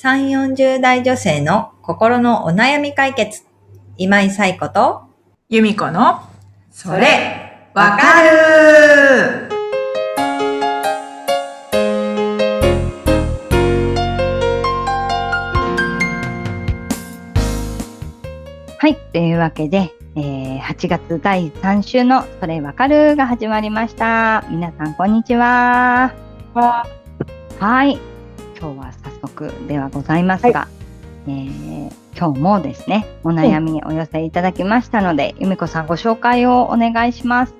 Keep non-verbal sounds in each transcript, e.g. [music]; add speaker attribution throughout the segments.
Speaker 1: 3、40代女性の心のお悩み解決。今井冴子と、
Speaker 2: 由美子の、それ、わかる
Speaker 3: はい。というわけで、えー、8月第3週のそれわかるが始まりました。皆さん、こんにちは。はい。今日は早速ではございますが、えー今日もですね、お悩みお寄せいただきましたので、由美子さんご紹介をお願いします。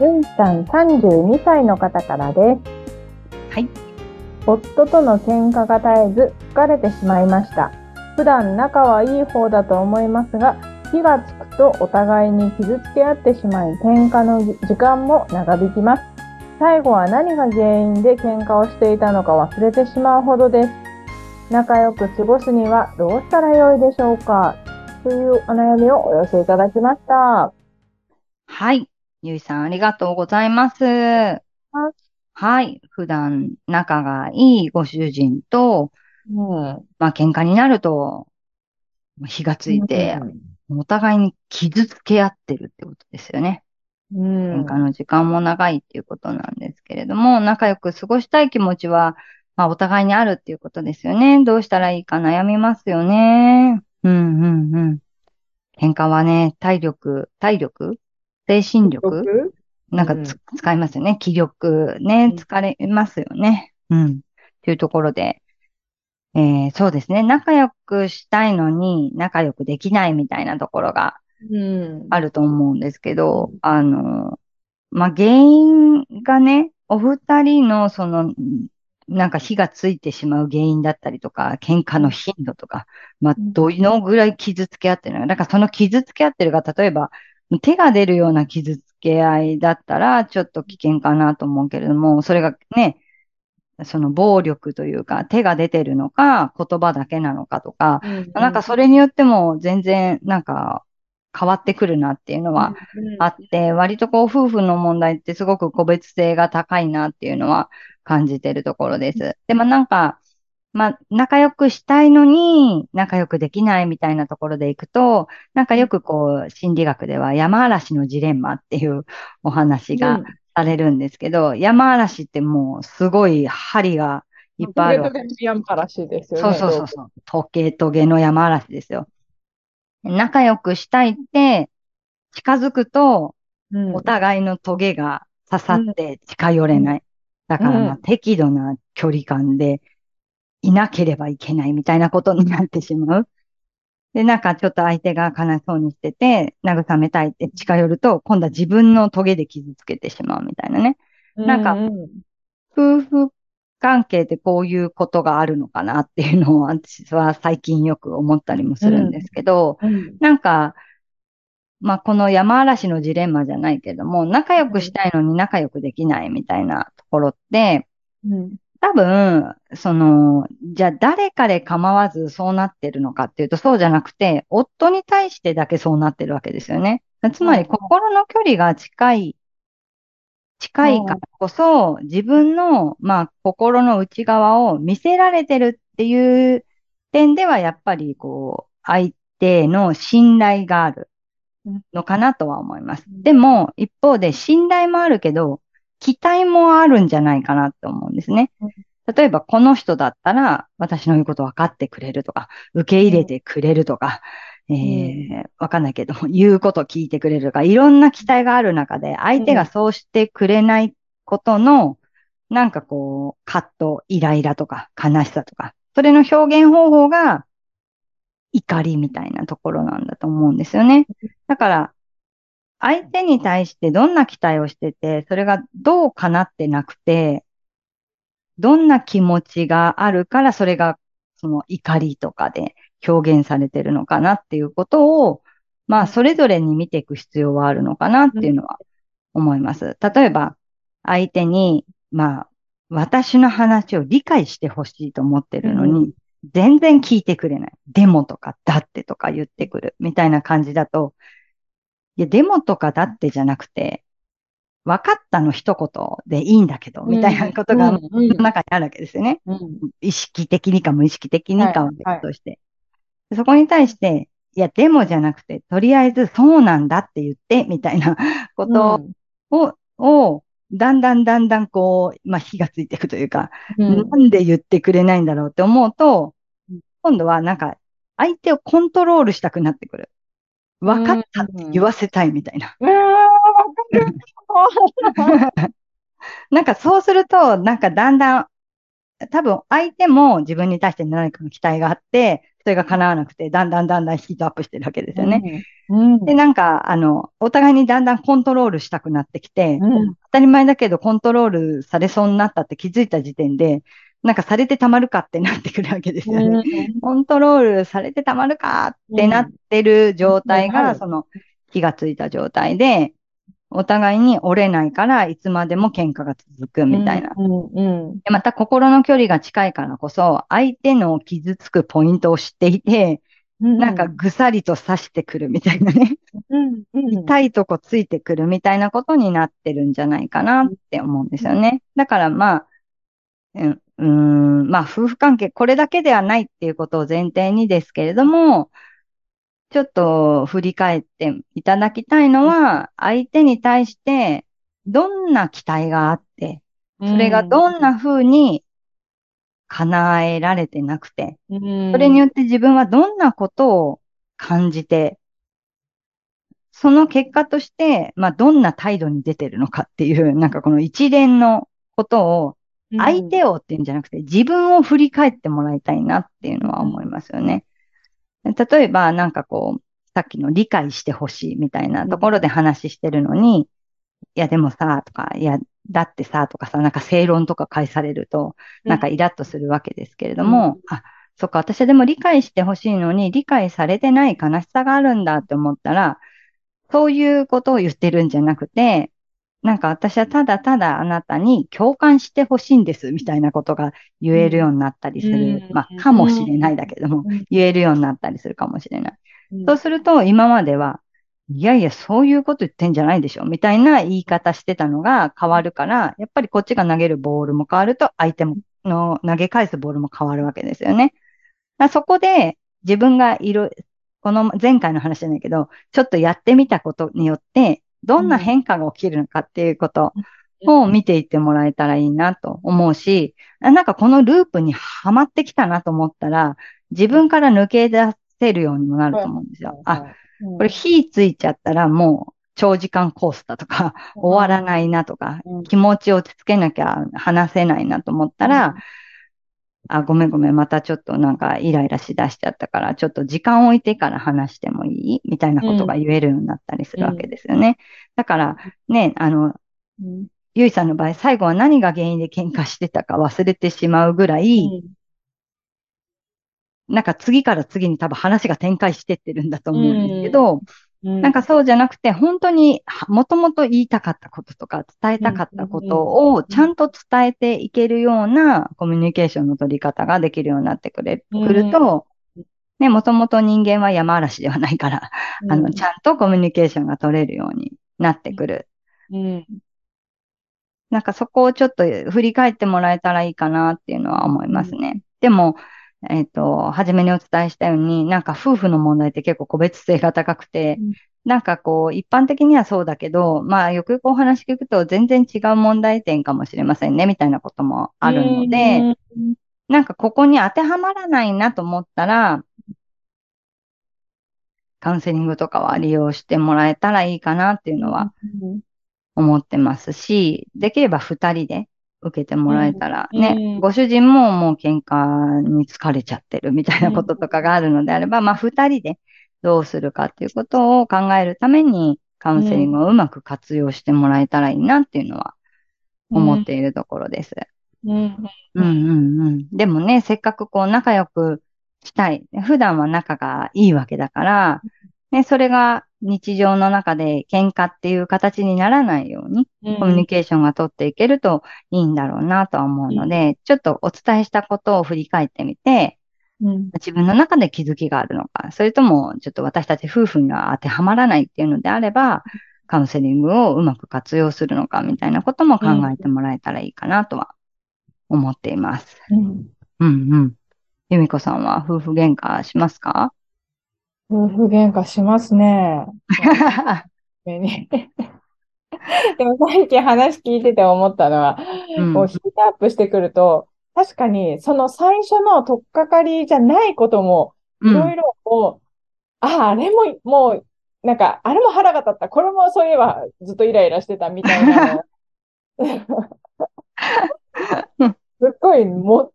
Speaker 4: ゆいさん32歳の方からです。
Speaker 3: はい。
Speaker 4: 夫との喧嘩が絶えず疲れてしまいました。普段仲はいい方だと思いますが、火がつくとお互いに傷つけ合ってしまい、喧嘩の時間も長引きます。最後は何が原因で喧嘩をしていたのか忘れてしまうほどです。仲良く過ごすにはどうしたらよいでしょうか？というお悩みをお寄せいただきました。
Speaker 3: はい。ゆいさん、ありがとうございます。はい。普段仲がいいご主人と、
Speaker 4: うん。
Speaker 3: まあ喧嘩になると、火がついて、お互いに傷つけ合ってるってことですよね。
Speaker 4: うん。
Speaker 3: 喧嘩の時間も長いっていうことなんですけれども、仲良く過ごしたい気持ちは、まあお互いにあるっていうことですよね。どうしたらいいか悩みますよね。うんうんうん。喧嘩はね、体力、体力？精神力？なんかつ、使いますよね。気力ね、
Speaker 4: うん
Speaker 3: 疲れますよね。うん。というところで、えー、そうですね。仲良くしたいのに仲良くできないみたいなところが
Speaker 4: うん。
Speaker 3: あると思うんですけど
Speaker 4: うん、
Speaker 3: あの、まあ、原因がね、お二人のその、なんか火がついてしまう原因だったりとか、喧嘩の頻度とか、まあ、
Speaker 4: うん。
Speaker 3: どのぐらい傷つけ合ってるのか。だからその傷つけ合ってるが、例えば、手が出るような傷つけ合いだったら、ちょっと危険かなと思うけれども、それがね、その暴力というか、手が出てるのか、言葉だけなのかとか、なんかそれによっても全然なんか変わってくるなっていうのはあって、割とこう夫婦の問題ってすごく個別性が高いなっていうのは感じてるところです。でもなんか、まあ仲良くしたいのに仲良くできないみたいなところでいくと、なんかよくこう心理学では山嵐のジレンマっていうお話がされるんですけど、山嵐ってもうすごい針がいっぱいあるわけ
Speaker 4: ヤンパラシですよ
Speaker 3: そう
Speaker 4: ね。
Speaker 3: そうそうそう。トゲトゲの山嵐ですよ。仲良くしたいって、近づくと、
Speaker 4: うん。
Speaker 3: お互いのトゲが刺さって近寄れない。だから、適度な距離感でいなければいけないみたいなことになってしまう。で、なんかちょっと相手が悲しそうにしてて、慰めたいって近寄ると、今度は自分のトゲで傷つけてしまうみたいなね。なんか
Speaker 4: う
Speaker 3: 夫婦関係ってこういうことがあるのかなっていうのを私は最近よく思ったりもするんですけど、
Speaker 4: うん。
Speaker 3: なんか、まあこの山嵐のジレンマじゃないけども、仲良くしたいのに仲良くできないみたいなところって、
Speaker 4: うん。
Speaker 3: 多分、その、じゃあ誰かで構わずそうなってるのかっていうとそうじゃなくて、夫に対してだけそうなってるわけですよね。つまり
Speaker 4: うん
Speaker 3: 心の距離が近い、近いからこそ、自分の、まあ、心の内側を見せられてるっていう点では、やっぱり、こう、相手の信頼があるのかなとは思います。
Speaker 4: うん
Speaker 3: でも、一方で信頼もあるけど、期待もあるんじゃないかなと思うんですね
Speaker 4: うん。
Speaker 3: 例えば、この人だったら、私の言うこと分かってくれるとか、受け入れてくれるとか、えー、わかんないけども、[laughs] 言うこと聞いてくれるとか、いろんな期待がある中で、相手がそうしてくれないことの、なんかこう、葛藤、イライラとか、悲しさとか、それの表現方法が、怒りみたいなところなんだと思うんですよね。だから、相手に対してどんな期待をしてて、それがどう叶ってなくて、どんな気持ちがあるから、それがその怒りとかで表現されてるのかなっていうことを、まあ、それぞれに見ていく必要はあるのかなっていうのは思います。例えば、相手に、まあ、私の話を理解してほしいと思ってるのに、全然聞いてくれない。デモとかだってとか言ってくる。みたいな感じだと、いや、デモとかだってじゃなくて、分かったの一言でいいんだけど、みたいなことが、中にあるわけですよね。
Speaker 4: うん。
Speaker 3: 意識的にか無意識的にかはとして。そこに対して、いや、でもじゃなくて、とりあえずそうなんだって言って、みたいな [laughs] ことを、をだんだんだんだんこう、まあ、火がついていくというか、
Speaker 4: うん
Speaker 3: なんで言ってくれないんだろうって思うと
Speaker 4: うん、
Speaker 3: 今度はなんか、相手をコントロールしたくなってくる。分かったって言わせたいみたいな。
Speaker 4: うわーわかる [laughs]
Speaker 3: なんかそうすると、なんかだんだん、多分相手も自分に対して何かの期待があって、それが叶わなくて、だんだんだんだんヒートアップしてるわけですよね。
Speaker 4: うん。
Speaker 3: で、なんか、あの、お互いにだんだんコントロールしたくなってきて、
Speaker 4: うん。
Speaker 3: 当たり前だけどコントロールされそうになったって気づいた時点で、なんかされてたまるかってなってくるわけですよね。コントロールされてたまるかってなってる状態が、
Speaker 4: うんうん
Speaker 3: その火がついた状態で、お互いに折れないからいつまでも喧嘩が続くみたいな。
Speaker 4: うん。うん。
Speaker 3: でまた心の距離が近いからこそ、相手の傷つくポイントを知っていて、
Speaker 4: うん。
Speaker 3: なんかぐさりと刺してくるみたいなね。
Speaker 4: うん。うん。
Speaker 3: 痛いとこついてくるみたいなことになってるんじゃないかなって思うんですよね。だからまあ、うん、まあ夫婦関係これだけではないっていうことを前提にですけれども、ちょっと振り返っていただきたいのは、相手に対してどんな期待があって、それがどんな風に叶えられてなくて、
Speaker 4: うん、
Speaker 3: それによって自分はどんなことを感じて、その結果として、まあ、どんな態度に出てるのかっていう、[laughs] なんかこの一連のことを、相手をっていうんじゃなくて、自分を振り返ってもらいたいなっていうのは思いますよね。例えば、なんかこう、さっきの理解してほしいみたいなところで話してるのに、いやでもさ、とか、いや、だってさ、とかさ、なんか正論とか返されると、なんかイラッとするわけですけれども、あ、そっか、私はでも理解してほしいのに、理解されてない悲しさがあるんだって思ったら、そういうことを言ってるんじゃなくて、なんか私はただただあなたに共感してほしいんですみたいなことが言えるようになったりする。まあ、かもしれないだけども、言えるようになったりするかもしれない。そうすると、今までは、いやいや、そういうこと言ってんじゃないでしょみたいな言い方してたのが変わるから、やっぱりこっちが投げるボールも変わると、相手もの投げ返すボールも変わるわけですよね。そこで自分がいる、この前回の話じゃないけど、ちょっとやってみたことによって、どんな変化が起きるのかっていうことを見ていってもらえたらいいなと思うし、なんかこのループにはまってきたなと思ったら、自分から抜け出せるようにもなると思うんですよ。あ、これ火ついちゃったらもう長時間コースだとか、終わらないなとか、気持ちを落ち着けなきゃ話せないなと思ったら、あ、ごめんごめん、またちょっとなんかイライラしだしちゃったから、ちょっと時間置いてから話してもいい？みたいなことが言えるようになったりするわけですよね。だからね、あの、ゆいさんの場合、最後は何が原因で喧嘩してたか忘れてしまうぐらい、なんか次から次に多分話が展開してってるんだと思うんですけど、なんかそうじゃなくて、本当にもともと言いたかったこととか伝えたかったことをちゃんと伝えていけるようなコミュニケーションの取り方ができるようになってくれ、くると、ね、もともと人間は山嵐ではないから、あの、ちゃんとコミュニケーションが取れるようになってくる。なんかそこをちょっと振り返ってもらえたらいいかなっていうのは思いますね。でも、えっ、と、初めにお伝えしたように、なんか夫婦の問題って結構個別性が高くて、うん、なんかこう、一般的にはそうだけど、まあ、よくよくお話聞くと全然違う問題点かもしれませんね、みたいなこともあるので、なんかここに当てはまらないなと思ったら、カウンセリングとかは利用してもらえたらいいかなっていうのは思ってますし、できれば二人で受けてもらえたらね、うん、ご主人ももう喧嘩に疲れちゃってるみたいなこととかがあるのであれば、うん、まあ二人でどうするかっていうことを考えるためにカウンセリングをうまく活用してもらえたらいいなっていうのは思っているところです。
Speaker 4: うん、
Speaker 3: うん、うんうん。でもね、せっかくこう仲良くしたい。普段は仲がいいわけだから、ね、それが日常の中で喧嘩っていう形にならないように、コミュニケーションが取っていけるといいんだろうなとは思うので、うん、ちょっとお伝えしたことを振り返ってみて、
Speaker 4: うん、
Speaker 3: 自分の中で気づきがあるのか、それともちょっと私たち夫婦には当てはまらないっていうのであれば、カウンセリングをうまく活用するのかみたいなことも考えてもらえたらいいかなとは思っています。
Speaker 4: うん。
Speaker 3: うんうん。由美子さんは夫婦喧嘩しますか？
Speaker 4: 夫婦喧嘩しますね。[laughs] [laughs] でも最近話聞いてて思ったのは、
Speaker 3: うん
Speaker 4: こうヒートアップしてくると、確かにその最初の取っかかりじゃないことも、いろいろこう、ああ、あれも、もう、なんか、あれも腹が立った。これもそういえばずっとイライラしてたみたいなの。[laughs] すっごいも、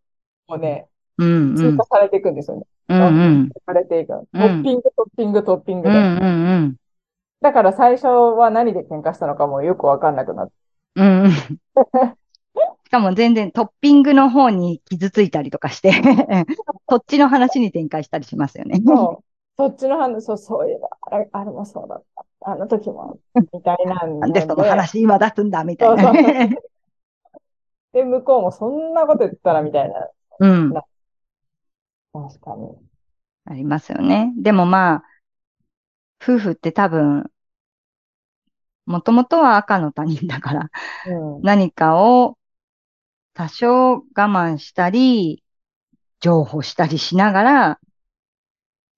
Speaker 4: もうね、
Speaker 3: うんうん
Speaker 4: 追加されていくんですよね。
Speaker 3: うんうん
Speaker 4: されていく。トッピング、トッピング、トッピングで。
Speaker 3: うんうんうん
Speaker 4: だから最初は何で喧嘩したのかもよくわかんなくなって。
Speaker 3: うんうん。しかも全然トッピングの方に傷ついたりとかして、[laughs] そっちの話に展開したりしますよね。
Speaker 4: そう。そっちの話、そう、そういえば、あれ、あれもそうだった。あの時も、みたいなん
Speaker 3: なんでその
Speaker 4: で
Speaker 3: 話今出すんだみたいな
Speaker 4: そう
Speaker 3: ね。
Speaker 4: で、向こうもそんなこと言ったらみたいな。
Speaker 3: うん。
Speaker 4: 確かに。
Speaker 3: ありますよね。でもまあ、夫婦って多分、もともとは赤の他人だから、
Speaker 4: うん。
Speaker 3: 何かを多少我慢したり、譲歩したりしながら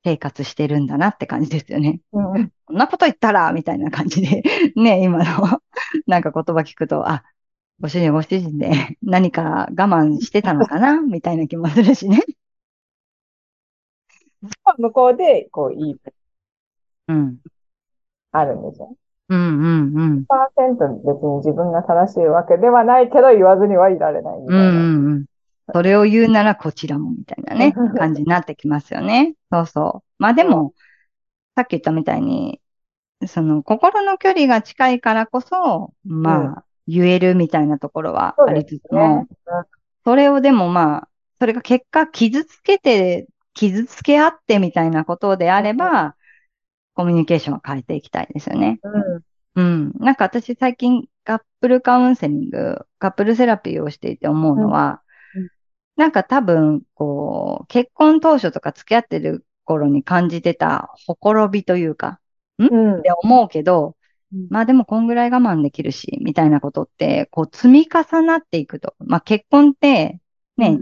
Speaker 3: 生活してるんだなって感じですよね。
Speaker 4: うん。[laughs]
Speaker 3: こんなこと言ったら、みたいな感じで、[laughs] ね、今の、なんか言葉聞くと、あ、ご主人ご主人で何か我慢してたのかなみたいな気もするしね。[laughs]
Speaker 4: 向こうで、こう、いい、
Speaker 3: うん。
Speaker 4: あるんですよ。
Speaker 3: うんうんうん。
Speaker 4: 100%別に自分が正しいわけではないけど、言わずにはいられないみたいな。
Speaker 3: うんうんうん。それを言うならこちらもみたいなね、感じになってきますよね。そうそう。まあでも、さっき言ったみたいに、その心の距離が近いからこそ、まあ、言えるみたいなところはありつつも、
Speaker 4: ね。
Speaker 3: それをでもまあ、それが結果傷つけて、傷つけ合ってみたいなことであれば、コミュニケーションを変えていきたいですよね。
Speaker 4: うん。
Speaker 3: うん。なんか私最近カップルカウンセリング、カップルセラピーをしていて思うのは、
Speaker 4: うんうん
Speaker 3: なんか多分、こう、結婚当初とか付き合ってる頃に感じてたほころびというか、
Speaker 4: うん
Speaker 3: って思うけど、
Speaker 4: うん
Speaker 3: まあでもこんぐらい我慢できるし、みたいなことって、こう積み重なっていくと。まあ結婚って、ね、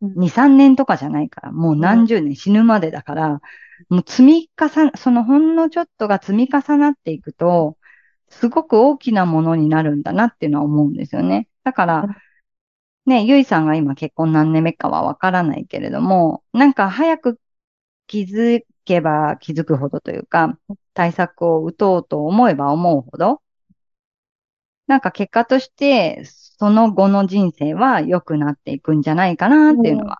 Speaker 4: うん
Speaker 3: 2、3年とかじゃないから、もう何十年死ぬまでだから、もう積み重な、そのほんのちょっとが積み重なっていくと、すごく大きなものになるんだなっていうのは思うんですよね。だから、ね、ゆいさんが今結婚何年目かはわからないけれども、なんか早く気づけば気づくほどというか、対策を打とうと思えば思うほど、なんか結果として、その後の人生は良くなっていくんじゃないかなっていうのは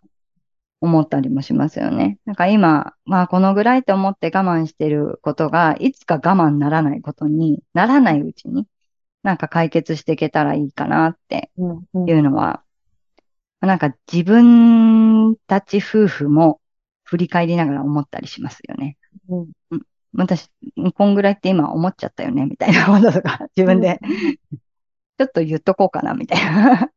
Speaker 3: 思ったりもしますよね。なんか今、まあこのぐらいと思って我慢してることが、いつか我慢ならないことにならないうちに、なんか解決していけたらいいかなって
Speaker 4: うん。うん
Speaker 3: いうのは、なんか自分たち夫婦も振り返りながら思ったりしますよね。
Speaker 4: うん
Speaker 3: 私、こんぐらいって今思っちゃったよね、みたいなこととか、[laughs] 自分で、ちょっと言っとこうかな、みたいな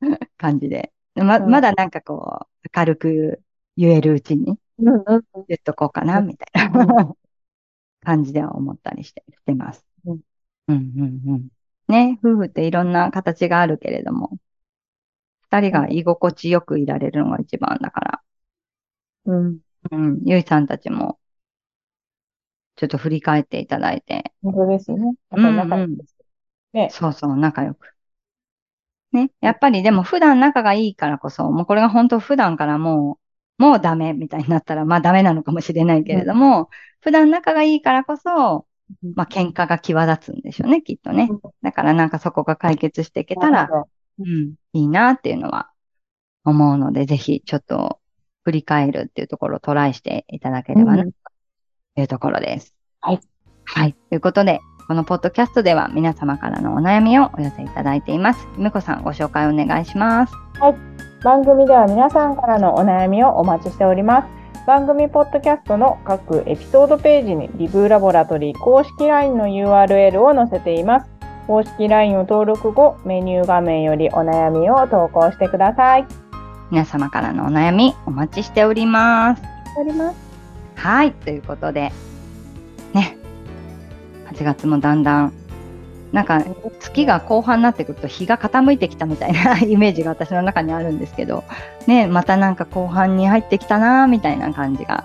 Speaker 3: [laughs] 感じで。ま、
Speaker 4: うん
Speaker 3: まだなんかこう、軽く言えるうちに
Speaker 4: うんうん
Speaker 3: 言っとこうかな、みたいな感じでは思ったりして、してます。
Speaker 4: うん
Speaker 3: うんうんうん。ね、夫婦っていろんな形があるけれども、二人が居心地よくいられるのが一番だから、
Speaker 4: うん。
Speaker 3: うん、ゆいさんたちも、ちょっと振り返っていただいて、
Speaker 4: 本当ですね。やっぱり仲良いです。ね。
Speaker 3: そうそう、仲良く。ね。やっぱりでも普段仲がいいからこそ、もうこれが本当普段からもう、もうダメみたいになったら、まあダメなのかもしれないけれども、普段仲がいいからこそ、まあ喧嘩が際立つんでしょうね、きっとね
Speaker 4: うん。
Speaker 3: だからなんかそこが解決していけたら、うん、いいなっていうのは思うので、ぜひちょっと振り返るっていうところをトライしていただければな、
Speaker 4: うん
Speaker 3: というところです。
Speaker 4: はい。
Speaker 3: はい。ということで、このポッドキャストでは皆様からのお悩みをお寄せいただいています。ゆめこさん、ご紹介お願いします。
Speaker 4: 番組では皆さんからのお悩みをお待ちしております。番組ポッドキャストの各エピソードページにリブーラボラトリー公式 LINE の URL を載せています。公式 LINE を登録後、メニュー画面よりお悩みを投稿してください。
Speaker 3: 皆様からのお悩みお待ちしております。
Speaker 4: おります。
Speaker 3: はい。ということで、ね。8月もだんだん、なんか月が後半になってくると日が傾いてきたみたいな [laughs] イメージが私の中にあるんですけど、ね、またなんか後半に入ってきたなみたいな感じが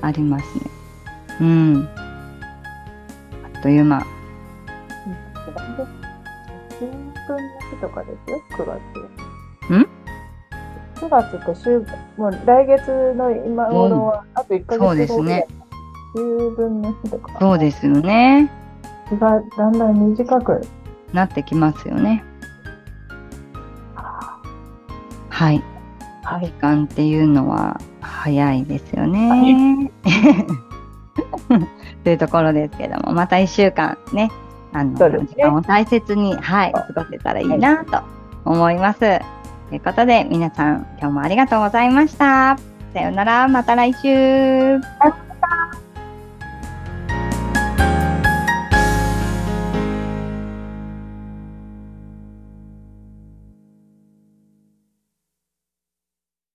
Speaker 3: ありますね。うん。あっという間。
Speaker 4: 春分の日とかですよ、9月。
Speaker 3: ん
Speaker 4: ?9 月って週、もう来月の今頃は、あと1ヶ月後
Speaker 3: そうですね。
Speaker 4: 秋分の日とか。
Speaker 3: そうですよね。
Speaker 4: 日がだんだん短く。
Speaker 3: なってきますよね。はい。
Speaker 4: は
Speaker 3: 時。間っていうのは早いですよね。[laughs] というところですけども、また1週間ね、あの、
Speaker 4: ね
Speaker 3: 時間を大切に、はい、過ごせたらいいなと思います。ということで、皆さん、今日もありがとうございました。さようなら、また来週。
Speaker 4: あ